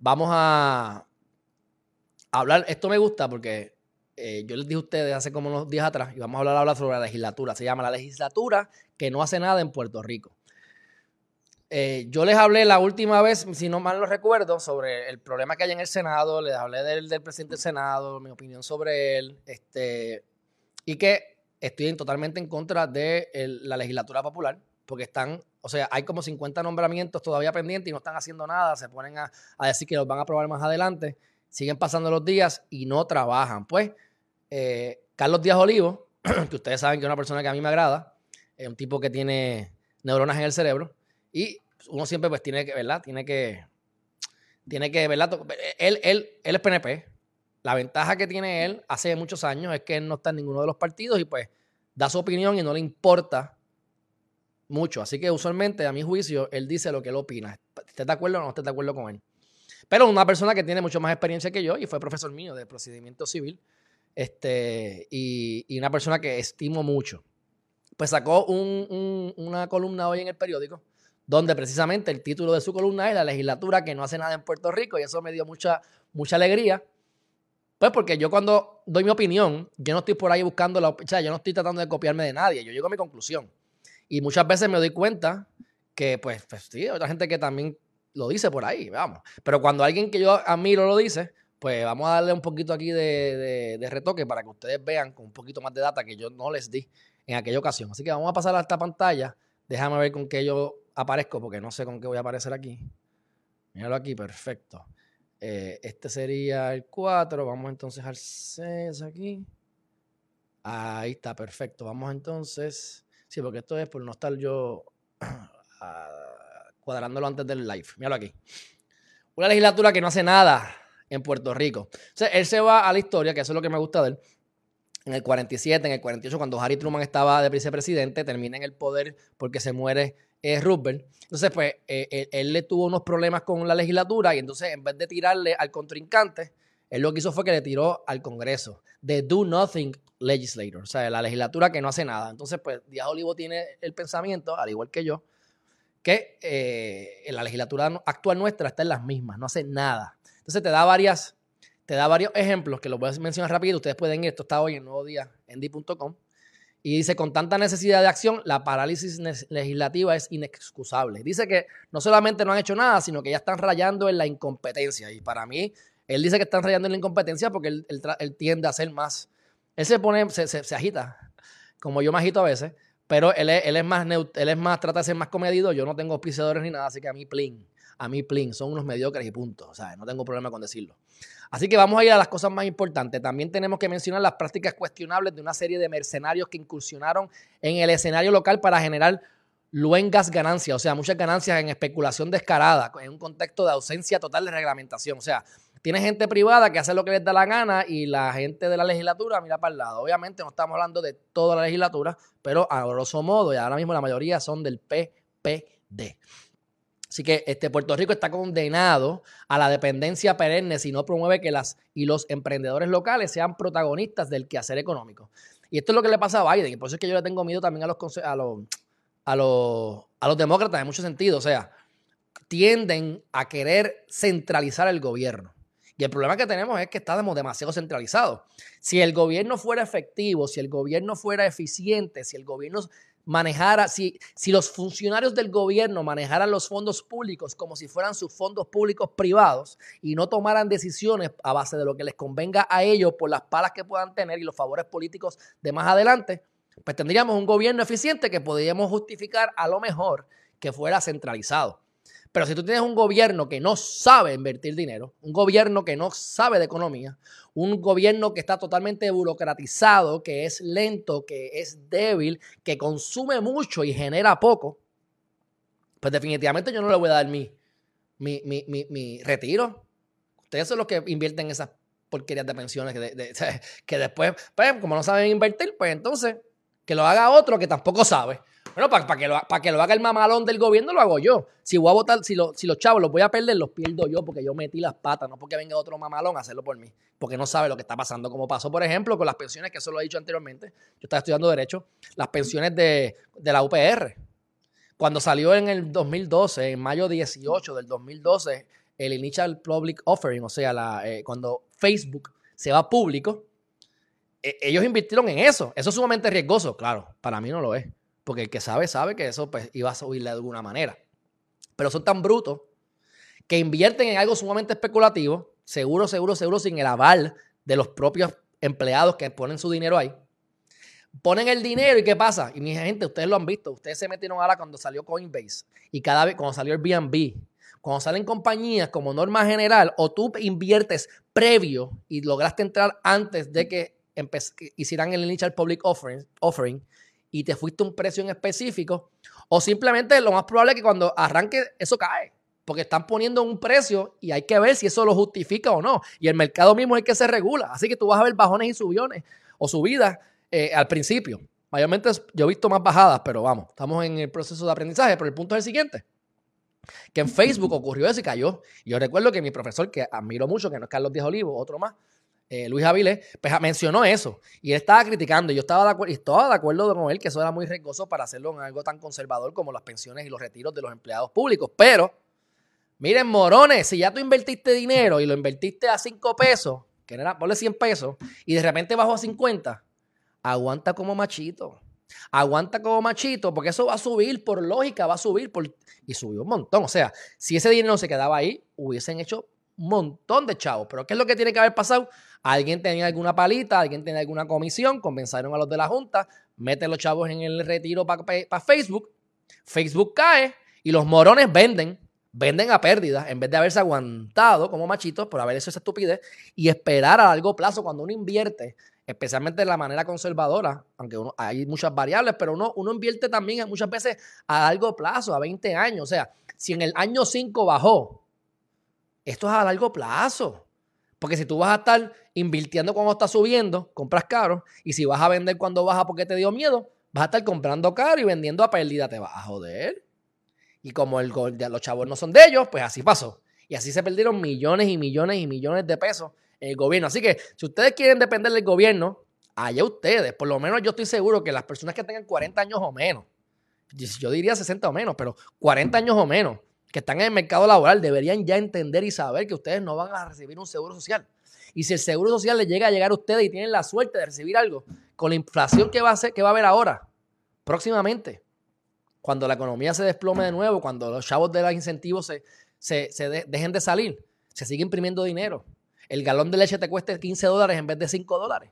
vamos a hablar, esto me gusta porque eh, yo les dije a ustedes hace como unos días atrás, y vamos a hablar ahora sobre la legislatura, se llama la legislatura que no hace nada en Puerto Rico. Eh, yo les hablé la última vez, si no mal lo recuerdo, sobre el problema que hay en el Senado, les hablé del, del presidente del Senado, mi opinión sobre él, este, y que estoy totalmente en contra de la legislatura popular, porque están, o sea, hay como 50 nombramientos todavía pendientes y no están haciendo nada, se ponen a, decir que los van a aprobar más adelante, siguen pasando los días y no trabajan. Pues, eh, Carlos Díaz Olivo, que ustedes saben que es una persona que a mí me agrada, es un tipo que tiene neuronas en el cerebro, y uno siempre pues tiene que, ¿verdad? Tiene que, tiene que, ¿verdad? Él, él, él es PNP. La ventaja que tiene él hace muchos años es que él no está en ninguno de los partidos y pues da su opinión y no le importa mucho. Así que usualmente, a mi juicio, él dice lo que él opina. ¿Estás de acuerdo o no estás de acuerdo con él? Pero una persona que tiene mucho más experiencia que yo y fue profesor mío de procedimiento civil este, y, una persona que estimo mucho. Pues sacó un, una columna hoy en el periódico donde precisamente el título de su columna es La legislatura que no hace nada en Puerto Rico y eso me dio mucha, mucha alegría. Pues porque yo cuando doy mi opinión, yo no estoy por ahí buscando la o sea, yo no estoy tratando de copiarme de nadie, yo llego a mi conclusión. Y muchas veces me doy cuenta que, pues, pues sí, hay otra gente que también lo dice por ahí, vamos. Pero cuando alguien que yo admiro lo dice, pues vamos a darle un poquito aquí de, de, retoque para que ustedes vean con un poquito más de data que yo no les di en aquella ocasión. Así que vamos a pasar a esta pantalla. Déjame ver con qué yo aparezco porque no sé con qué voy a aparecer aquí. Míralo aquí, perfecto. Eh, este sería el 4. Vamos entonces al 6 aquí. Ahí está, perfecto. Vamos entonces. Sí, porque esto es por no estar yo ah, cuadrándolo antes del live. Míralo aquí. Una legislatura que no hace nada en Puerto Rico. O sea, él se va a la historia, que eso es lo que me gusta de él. En el 47, en el 48, cuando Harry Truman estaba de vicepresidente, termina en el poder porque se muere eh, Roosevelt. Entonces, pues, eh, él, le tuvo unos problemas con la legislatura y entonces, en vez de tirarle al contrincante, él lo que hizo fue que le tiró al Congreso. The Do Nothing Legislator, o sea, la legislatura que no hace nada. Entonces, pues, Díaz Olivo tiene el pensamiento, al igual que yo, que eh, la legislatura actual nuestra está en las mismas, no hace nada. Entonces, te da varias, te da varios ejemplos que los voy a mencionar rápido. Ustedes pueden ir, esto está hoy en Nuevo Día, en di.com. Y dice, con tanta necesidad de acción, la parálisis legislativa es inexcusable. Dice que no solamente no han hecho nada, sino que ya están rayando en la incompetencia. Y para mí, él dice que están rayando en la incompetencia porque él, tiende a ser más... Él se pone, se, agita, como yo me agito a veces, pero él es, él es más, él es más, trata de ser más comedido. Yo no tengo auspiciadores ni nada, así que a mí, plin, a mí, plin, son unos mediocres y punto. O sea, no tengo problema con decirlo. Así que vamos a ir a las cosas más importantes. También tenemos que mencionar las prácticas cuestionables de una serie de mercenarios que incursionaron en el escenario local para generar luengas ganancias, o sea, muchas ganancias en especulación descarada, en un contexto de ausencia total de reglamentación. O sea, tiene gente privada que hace lo que les da la gana y la gente de la legislatura mira para el lado. Obviamente no estamos hablando de toda la legislatura, pero a grosso modo, y ahora mismo la mayoría son del PPD. Así que este, Puerto Rico está condenado a la dependencia perenne si no promueve que las y los emprendedores locales sean protagonistas del quehacer económico. Y esto es lo que le pasa a Biden, y por eso es que yo le tengo miedo también a los, a los, a los, a los demócratas en muchos sentidos. O sea, tienden a querer centralizar el gobierno. Y el problema que tenemos es que estamos demasiado centralizados. Si el gobierno fuera efectivo, si el gobierno fuera eficiente, si el gobierno manejara, si, si los funcionarios del gobierno manejaran los fondos públicos como si fueran sus fondos públicos privados y no tomaran decisiones a base de lo que les convenga a ellos por las palas que puedan tener y los favores políticos de más adelante, pues tendríamos un gobierno eficiente que podríamos justificar a lo mejor que fuera centralizado. Pero si tú tienes un gobierno que no sabe invertir dinero, un gobierno que no sabe de economía, un gobierno que está totalmente burocratizado, que es lento, que es débil, que consume mucho y genera poco, pues definitivamente yo no le voy a dar mi, mi, mi, mi, retiro. Ustedes son los que invierten en esas porquerías de pensiones que, que después, pues, como no saben invertir, pues entonces que lo haga otro que tampoco sabe. Bueno, para que, lo, lo haga el mamalón del gobierno, lo hago yo. Si voy a votar, si, si los chavos los voy a perder, los pierdo yo porque yo metí las patas, no porque venga otro mamalón a hacerlo por mí. Porque no sabe lo que está pasando. Como pasó, por ejemplo, con las pensiones, que eso lo he dicho anteriormente. Yo estaba estudiando Derecho, las pensiones de, la UPR. Cuando salió en el 2012, en mayo 18 del 2012, el Initial Public Offering, o sea, eh, cuando Facebook se va público, e, ellos invirtieron en eso. Eso es sumamente riesgoso. Claro, para mí no lo es. Porque el que sabe, sabe que eso pues, iba a subirle de alguna manera. Pero son tan brutos que invierten en algo sumamente especulativo, seguro, seguro, seguro, sin el aval de los propios empleados que ponen su dinero ahí. Ponen el dinero y ¿qué pasa? Y mi gente, ustedes lo han visto, ustedes se metieron ahora cuando salió Coinbase y cada vez cuando salió el BNB, cuando salen compañías como norma general o tú inviertes previo y lograste entrar antes de que, hicieran el initial public offering y te fuiste un precio en específico o simplemente lo más probable es que cuando arranque eso cae porque están poniendo un precio y hay que ver si eso lo justifica o no. Y el mercado mismo es el que se regula. Así que tú vas a ver bajones y subiones o subidas eh, al principio. Mayormente yo he visto más bajadas, pero vamos, estamos en el proceso de aprendizaje. Pero el punto es el siguiente. Que en Facebook ocurrió eso y cayó. Yo recuerdo que mi profesor, que admiro mucho, que no es Carlos Díaz Olivo, otro más, eh, Luis Avilés, pues mencionó eso. Y él estaba criticando. Y yo estaba de acuerdo, y estaba de acuerdo con él que eso era muy riesgoso para hacerlo en algo tan conservador como las pensiones y los retiros de los empleados públicos. Pero, miren, morones, si ya tú invertiste dinero y lo invertiste a 5 pesos, que era, ponle 100 pesos, y de repente bajó a 50, aguanta como machito. Aguanta como machito, porque eso va a subir, por lógica, va a subir. Por... Y subió un montón. O sea, si ese dinero se quedaba ahí, hubiesen hecho un montón de chavos. Pero ¿qué es lo que tiene que haber pasado? Alguien tenía alguna palita, alguien tenía alguna comisión, convenzaron a los de la Junta, meten los chavos en el retiro para Facebook, Facebook cae y los morones venden, venden a pérdida en vez de haberse aguantado como machitos por haber hecho esa estupidez y esperar a largo plazo cuando uno invierte especialmente de la manera conservadora, aunque uno, hay muchas variables, pero uno, uno invierte también muchas veces a largo plazo, a 20 años. O sea, si en el año 5 bajó, esto es a largo plazo. Porque si tú vas a estar invirtiendo cuando está subiendo, compras caro, y si vas a vender cuando baja porque te dio miedo, vas a estar comprando caro y vendiendo a pérdida, te vas a joder. Y como el, los chavos no son de ellos, pues así pasó. Y así se perdieron millones y millones y millones de pesos el gobierno. Así que si ustedes quieren depender del gobierno, allá ustedes. Por lo menos yo estoy seguro que las personas que tengan 40 años o menos, yo diría 60 o menos, pero 40 años o menos, que están en el mercado laboral, deberían ya entender y saber que ustedes no van a recibir un seguro social. Y si el seguro social les llega a llegar a ustedes y tienen la suerte de recibir algo, con la inflación que va a, ser, que va a haber ahora, próximamente, cuando la economía se desplome de nuevo, cuando los chavos de los incentivos se, se, dejen de salir, se sigue imprimiendo dinero el galón de leche te cueste 15 dólares en vez de 5 dólares.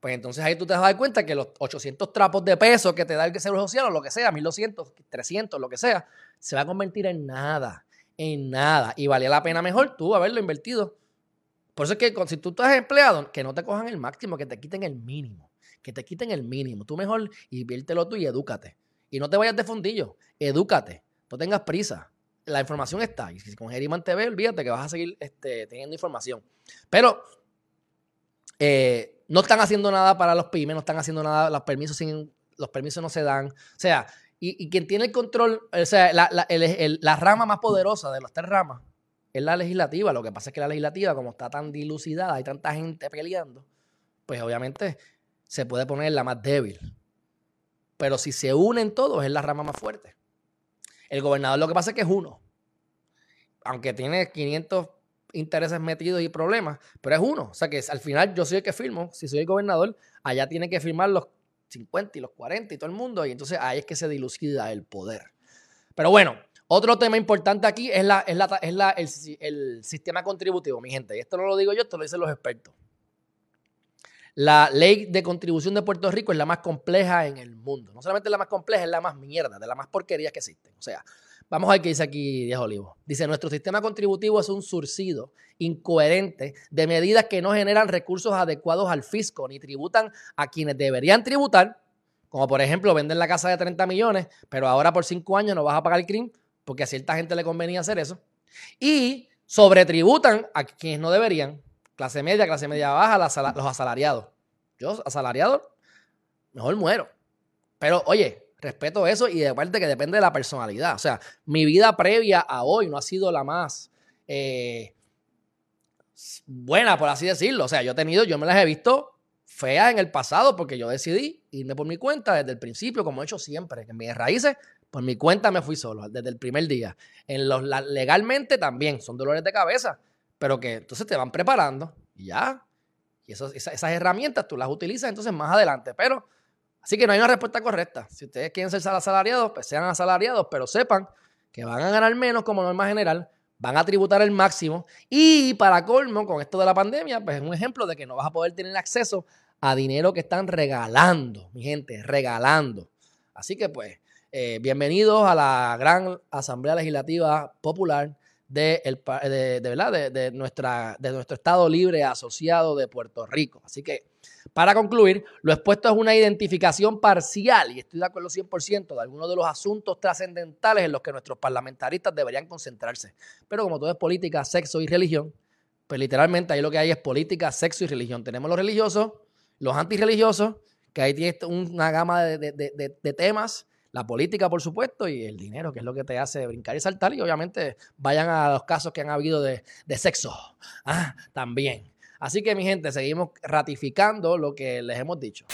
Pues entonces ahí tú te vas a dar cuenta que los 800 trapos de peso que te da el seguro social o lo que sea, 1200, 300, lo que sea, se va a convertir en nada, en nada. Y valía la pena mejor tú haberlo invertido. Por eso es que si tú estás empleado, que no te cojan el máximo, que te quiten el mínimo. Que te quiten el mínimo. Tú mejor inviértelo tú y edúcate. Y no te vayas de fundillo, edúcate. No tengas prisa la información está. Y si con Geriman TV, olvídate que vas a seguir este, teniendo información. Pero eh, no están haciendo nada para los pymes, no están haciendo nada, los permisos, sin, los permisos no se dan. O sea, y, quien tiene el control, o sea, la, la, rama más poderosa de las tres ramas es la legislativa. Lo que pasa es que la legislativa, como está tan dilucidada, hay tanta gente peleando, pues obviamente se puede poner la más débil. Pero si se unen todos, es la rama más fuerte. El gobernador lo que pasa es que es uno. Aunque tiene 500 intereses metidos y problemas, pero es uno. O sea que al final yo soy el que firmo. Si soy el gobernador, allá tiene que firmar los 50 y los 40 y todo el mundo. Y entonces ahí es que se dilucida el poder. Pero bueno, otro tema importante aquí es, la, es, la, es el, sistema contributivo, mi gente. Y esto no lo digo yo, esto lo dicen los expertos. La ley de contribución de Puerto Rico es la más compleja en el mundo. No solamente la más compleja, es la más mierda, de las más porquerías que existen. O sea, vamos a ver qué dice aquí Díaz Olivo. Dice, nuestro sistema contributivo es un surcido incoherente de medidas que no generan recursos adecuados al fisco ni tributan a quienes deberían tributar, como por ejemplo vender la casa de 30 millones, pero ahora por 5 años no vas a pagar el crimen porque a cierta gente le convenía hacer eso. Y sobretributan a quienes no deberían, Clase media, clase media baja, los asalariados. Yo, asalariado, mejor muero. Pero, oye, respeto eso y de parte que depende de la personalidad. O sea, mi vida previa a hoy no ha sido la más eh, buena, por así decirlo. O sea, yo he tenido, yo me las he visto feas en el pasado porque yo decidí irme por mi cuenta desde el principio, como he hecho siempre. En mis raíces, Por mi cuenta me fui solo desde el primer día. En los, legalmente también son dolores de cabeza, pero que entonces te van preparando y ya. Y esas herramientas tú las utilizas entonces más adelante. Pero, así que no hay una respuesta correcta. Si ustedes quieren ser asalariados, pues sean asalariados, pero sepan que van a ganar menos como norma general, van a tributar el máximo y para colmo, con esto de la pandemia, pues es un ejemplo de que no vas a poder tener acceso a dinero que están regalando, mi gente, regalando. Así que pues, eh, bienvenidos a la gran Asamblea Legislativa Popular de, el, de, ¿verdad? De, de nuestro Estado Libre Asociado de Puerto Rico. Así que, para concluir, lo expuesto es una identificación parcial, y estoy de acuerdo 100%, de algunos de los asuntos trascendentales en los que nuestros parlamentaristas deberían concentrarse. Pero como todo es política, sexo y religión, pues literalmente ahí lo que hay es política, sexo y religión. Tenemos los religiosos, los antirreligiosos, que ahí tiene una gama de temas la política, por supuesto, y el dinero, que es lo que te hace brincar y saltar. Y obviamente vayan a los casos que han habido de, sexo ah, también. Así que, mi gente, seguimos ratificando lo que les hemos dicho.